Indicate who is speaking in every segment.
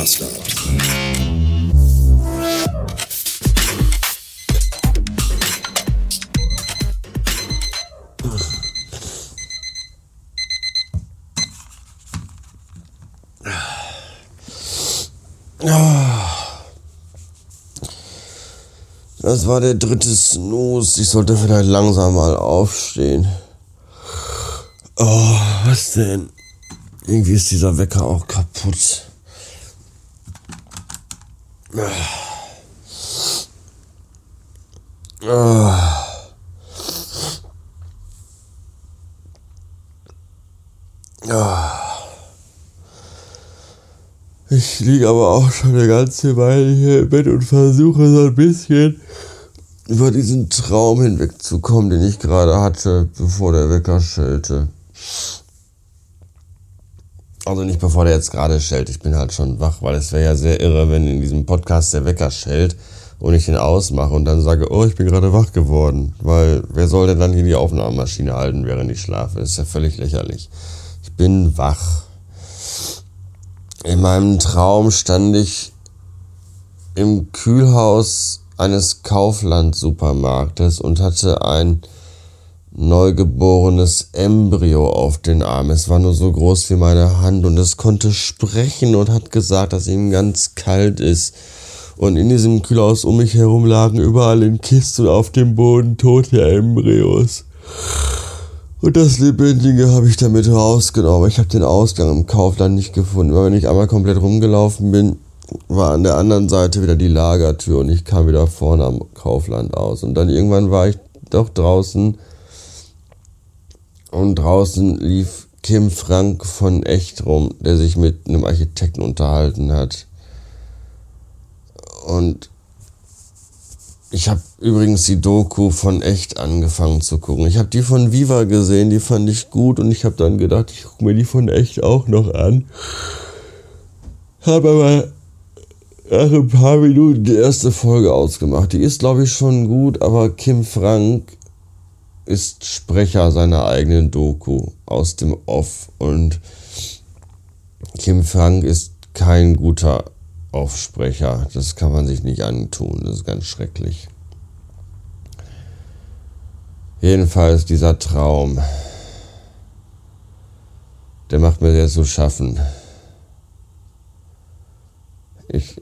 Speaker 1: Master.
Speaker 2: Das war der dritte Snooze. Ich sollte vielleicht langsam mal aufstehen. Oh, was denn? Irgendwie ist dieser Wecker auch kaputt. Ich liege aber auch schon eine ganze Weile hier im Bett und versuche so ein bisschen über diesen Traum hinwegzukommen, den ich gerade hatte, bevor der Wecker schellte. Also nicht bevor der jetzt gerade schellt, ich bin halt schon wach, weil es wäre ja sehr irre, wenn in diesem Podcast der Wecker schellt und ich den ausmache und dann sage, oh, ich bin gerade wach geworden. Weil wer soll denn dann hier die Aufnahmemaschine halten, während ich schlafe? Das ist ja völlig lächerlich. Ich bin wach. In meinem Traum stand ich im Kühlhaus eines Kaufland-Supermarktes und hatte ein neugeborenes Embryo auf den Arm. Es war nur so groß wie meine Hand und es konnte sprechen und hat gesagt, dass ihm ganz kalt ist. Und in diesem Kühlhaus um mich herum lagen überall in Kisten auf dem Boden tote Embryos. Und das Lebendige habe ich damit rausgenommen. Ich habe den Ausgang im Kaufland nicht gefunden. Weil wenn ich einmal komplett rumgelaufen bin, war an der anderen Seite wieder die Lagertür und ich kam wieder vorne am Kaufland aus. Und dann irgendwann war ich doch draußen und draußen lief Kim Frank von Echt rum, der sich mit einem Architekten unterhalten hat. Und ich habe übrigens die Doku von echt angefangen zu gucken. Ich habe die von Viva gesehen, die fand ich gut und ich habe dann gedacht, ich gucke mir die von echt auch noch an. Habe aber nach ein paar Minuten die erste Folge ausgemacht. Die ist, glaube ich, schon gut, aber Kim Frank ist Sprecher seiner eigenen Doku aus dem Off und Kim Frank ist kein guter Aufsprecher. Das kann man sich nicht antun. Das ist ganz schrecklich. Jedenfalls dieser Traum, der macht mir sehr zu schaffen. Ich,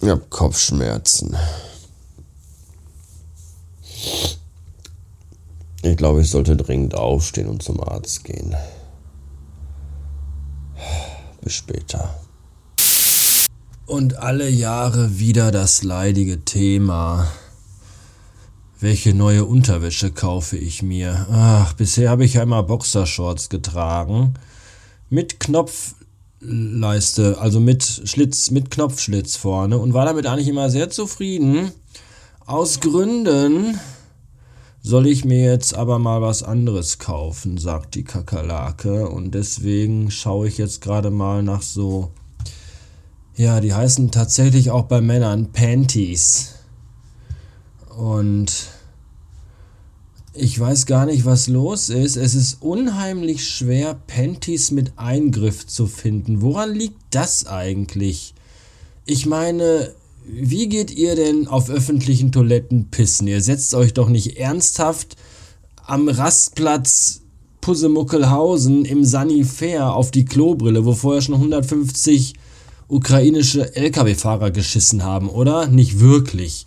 Speaker 2: ich habe Kopfschmerzen. Ich glaube, ich sollte dringend aufstehen und zum Arzt gehen. Bis später.
Speaker 3: Und alle Jahre wieder das leidige Thema. Welche neue Unterwäsche kaufe ich mir? Ach, bisher habe ich ja immer Boxershorts getragen. Mit Knopfleiste, also mit Schlitz, mit Knopfschlitz vorne und war damit eigentlich immer sehr zufrieden. Aus Gründen soll ich mir jetzt aber mal was anderes kaufen, sagt die Kakerlake. Und deswegen schaue ich jetzt gerade mal nach so ja, die heißen tatsächlich auch bei Männern Panties. Und ich weiß gar nicht, was los ist. Es ist unheimlich schwer, Panties mit Eingriff zu finden. Woran liegt das eigentlich? Ich meine, wie geht ihr denn auf öffentlichen Toiletten pissen? Ihr setzt euch doch nicht ernsthaft am Rastplatz Pussemuckelhausen im Sunny Fair auf die Klobrille, wo vorher schon 150 ukrainische Lkw-Fahrer geschissen haben, oder? Nicht wirklich.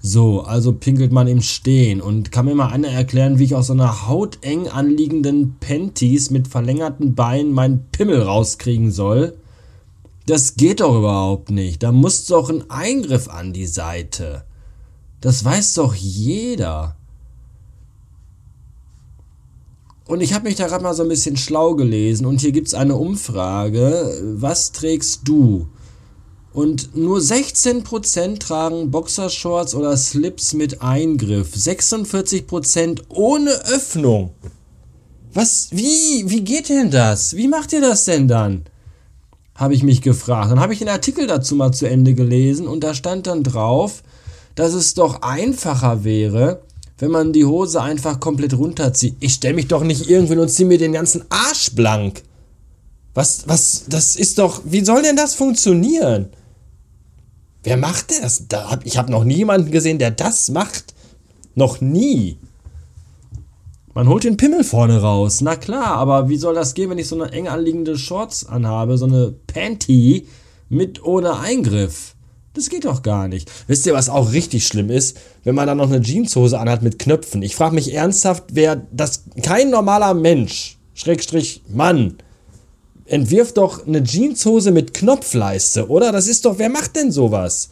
Speaker 3: So, also pinkelt man im Stehen. Und kann mir mal einer erklären, wie ich aus so einer hauteng anliegenden Panties mit verlängerten Beinen meinen Pimmel rauskriegen soll? Das geht doch überhaupt nicht. Da muss doch ein Eingriff an die Seite. Das weiß doch jeder. Und ich habe mich da gerade mal so ein bisschen schlau gelesen und hier gibt es eine Umfrage. Was trägst du? Und nur 16% tragen Boxershorts oder Slips mit Eingriff. 46% ohne Öffnung. Was? Wie? Wie geht denn das? Wie macht ihr das denn dann? Habe ich mich gefragt. Dann habe ich den Artikel dazu mal zu Ende gelesen und da stand dann drauf, dass es doch einfacher wäre, wenn man die Hose einfach komplett runterzieht. Ich stelle mich doch nicht irgendwo und ziehe mir den ganzen Arsch blank.
Speaker 4: Was, was, das ist doch, wie soll denn das funktionieren? Wer macht das? Da hab, ich habe noch nie jemanden gesehen, der das macht. Noch nie. Man holt den Pimmel vorne raus. Na klar, aber wie soll das gehen, wenn ich so eine eng anliegende Shorts anhabe, so eine Panty mit ohne Eingriff? Das geht doch gar nicht. Wisst ihr, was auch richtig schlimm ist? Wenn man dann noch eine Jeanshose anhat mit Knöpfen. Ich frage mich ernsthaft, wer das kein normaler Mensch, Schrägstrich Mann, entwirft doch eine Jeanshose mit Knopfleiste, oder? Das ist doch, wer macht denn sowas?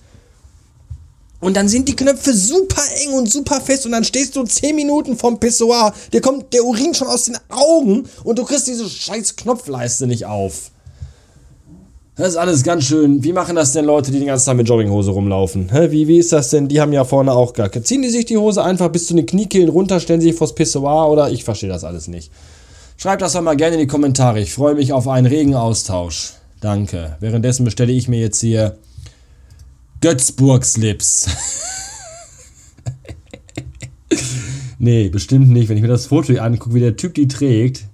Speaker 4: Und dann sind die Knöpfe super eng und super fest und dann stehst du 10 Minuten vom Pissoir, dir kommt der Urin schon aus den Augen und du kriegst diese scheiß Knopfleiste nicht auf. Das ist alles ganz schön. Wie machen das denn Leute, die den ganzen Tag mit Jogginghose rumlaufen? Hä? Wie, wie ist das denn? Die haben ja vorne auch gar keine. Ziehen die sich die Hose einfach bis zu den Kniekehlen runter, stellen sich vors Pissoir oder ich verstehe das alles nicht. Schreibt das doch mal gerne in die Kommentare. Ich freue mich auf einen regen Austausch. Danke. Währenddessen bestelle ich mir jetzt hier Götzburg Slips. nee, bestimmt nicht. Wenn ich mir das Foto hier angucke, wie der Typ die trägt,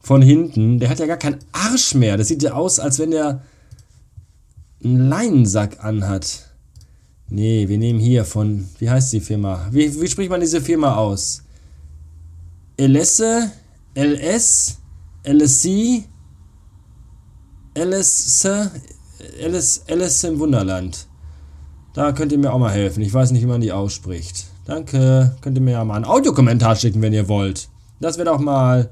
Speaker 4: von hinten, der hat ja gar keinen Arsch mehr. Das sieht ja aus, als wenn der einen Leinensack anhat. Nee, wir nehmen hier von, wie heißt die Firma? Wie, wie spricht man diese Firma aus? Elesse, LS, LSC, LS, LS, LS im Wunderland. Da könnt ihr mir auch mal helfen. Ich weiß nicht, wie man die ausspricht. Danke. Könnt ihr mir ja mal einen Audiokommentar schicken, wenn ihr wollt. Das wäre doch mal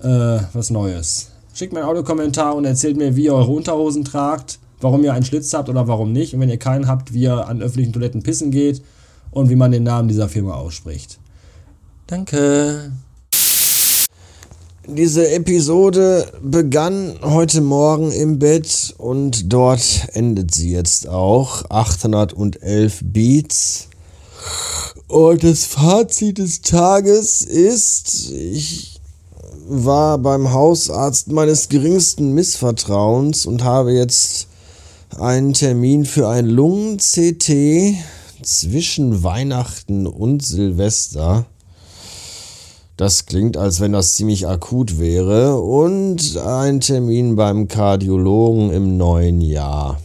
Speaker 4: äh, was Neues. Schickt mir einen Audiokommentar und erzählt mir, wie ihr eure Unterhosen tragt, warum ihr einen Schlitz habt oder warum nicht. Und wenn ihr keinen habt, wie ihr an öffentlichen Toiletten pissen geht und wie man den Namen dieser Firma ausspricht. Danke.
Speaker 3: Diese Episode begann heute Morgen im Bett und dort endet sie jetzt auch. 811 Beats. Und das Fazit des Tages ist, ich war beim Hausarzt meines geringsten Missvertrauens und habe jetzt einen Termin für ein Lungen-CT zwischen Weihnachten und Silvester. Das klingt, als wenn das ziemlich akut wäre. Und ein Termin beim Kardiologen im neuen Jahr.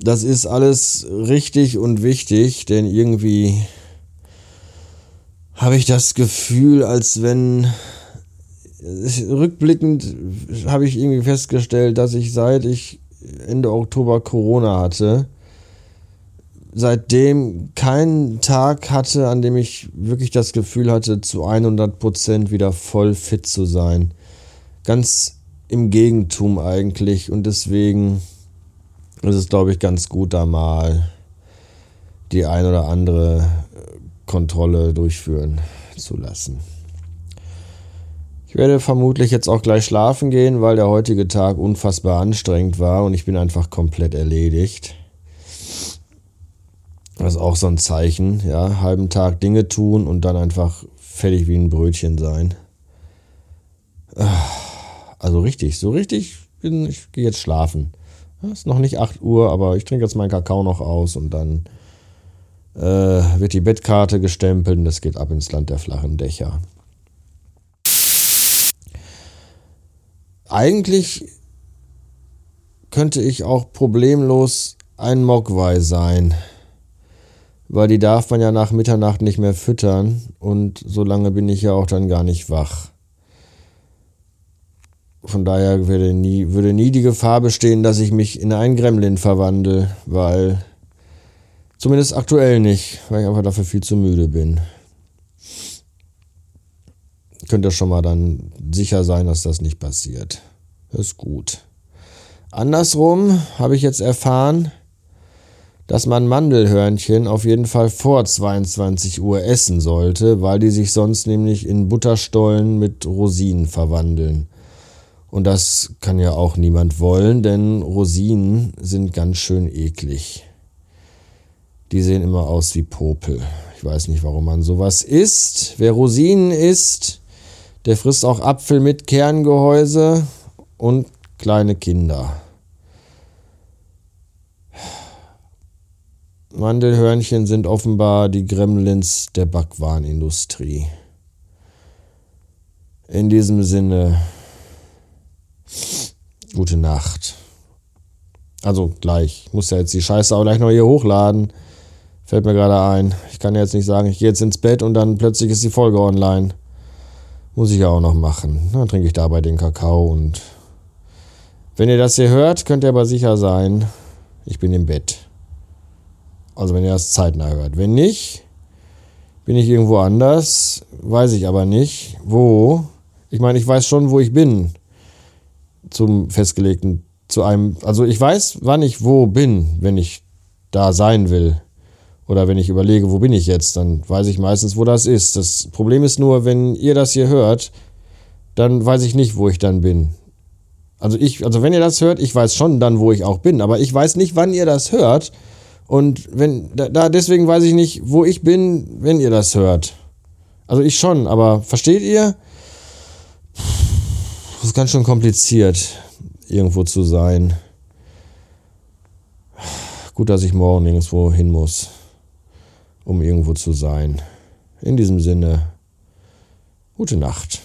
Speaker 3: Das ist alles richtig und wichtig, denn irgendwie habe ich das Gefühl, als wenn rückblickend habe ich irgendwie festgestellt, dass ich seit ich Ende Oktober Corona hatte, seitdem keinen Tag hatte, an dem ich wirklich das Gefühl hatte, zu 100% wieder voll fit zu sein. Ganz im Gegentum eigentlich. Und deswegen ist es, glaube ich, ganz gut, da mal die ein oder andere Kontrolle durchführen zu lassen. Ich werde vermutlich jetzt auch gleich schlafen gehen, weil der heutige Tag unfassbar anstrengend war und ich bin einfach komplett erledigt. Das ist auch so ein Zeichen, ja, halben Tag Dinge tun und dann einfach fertig wie ein Brötchen sein. Also richtig, so richtig bin ich gehe jetzt schlafen. Es ist noch nicht 8 Uhr, aber ich trinke jetzt meinen Kakao noch aus und dann äh, wird die Bettkarte gestempelt und es geht ab ins Land der flachen Dächer. Eigentlich könnte ich auch problemlos ein Mogwai sein weil die darf man ja nach Mitternacht nicht mehr füttern und so lange bin ich ja auch dann gar nicht wach. Von daher würde nie, würde nie die Gefahr bestehen, dass ich mich in einen Gremlin verwandle, weil zumindest aktuell nicht, weil ich einfach dafür viel zu müde bin. Könnt ihr schon mal dann sicher sein, dass das nicht passiert. Ist gut. Andersrum habe ich jetzt erfahren, dass man Mandelhörnchen auf jeden Fall vor 22 Uhr essen sollte, weil die sich sonst nämlich in Butterstollen mit Rosinen verwandeln. Und das kann ja auch niemand wollen, denn Rosinen sind ganz schön eklig. Die sehen immer aus wie Popel. Ich weiß nicht, warum man sowas isst. Wer Rosinen isst, der frisst auch Apfel mit Kerngehäuse und kleine Kinder. Mandelhörnchen sind offenbar die Gremlins der Backwarenindustrie. In diesem Sinne, Gute Nacht. Also gleich. Ich muss ja jetzt die Scheiße auch gleich noch hier hochladen. Fällt mir gerade ein. Ich kann jetzt nicht sagen, ich gehe jetzt ins Bett und dann plötzlich ist die Folge online. Muss ich ja auch noch machen. Dann trinke ich dabei den Kakao und wenn ihr das hier hört, könnt ihr aber sicher sein, ich bin im Bett. Also wenn ihr das zeitnah hört. Wenn nicht, bin ich irgendwo anders, weiß ich aber nicht, wo. Ich meine, ich weiß schon, wo ich bin. Zum festgelegten, zu einem, also ich weiß, wann ich wo bin, wenn ich da sein will. Oder wenn ich überlege, wo bin ich jetzt, dann weiß ich meistens, wo das ist. Das Problem ist nur, wenn ihr das hier hört, dann weiß ich nicht, wo ich dann bin. Also ich, also wenn ihr das hört, ich weiß schon dann, wo ich auch bin, aber ich weiß nicht, wann ihr das hört. Und wenn, da, deswegen weiß ich nicht, wo ich bin, wenn ihr das hört. Also ich schon, aber versteht ihr? Das ist ganz schön kompliziert, irgendwo zu sein. Gut, dass ich morgen nirgendwo hin muss, um irgendwo zu sein. In diesem Sinne, gute Nacht.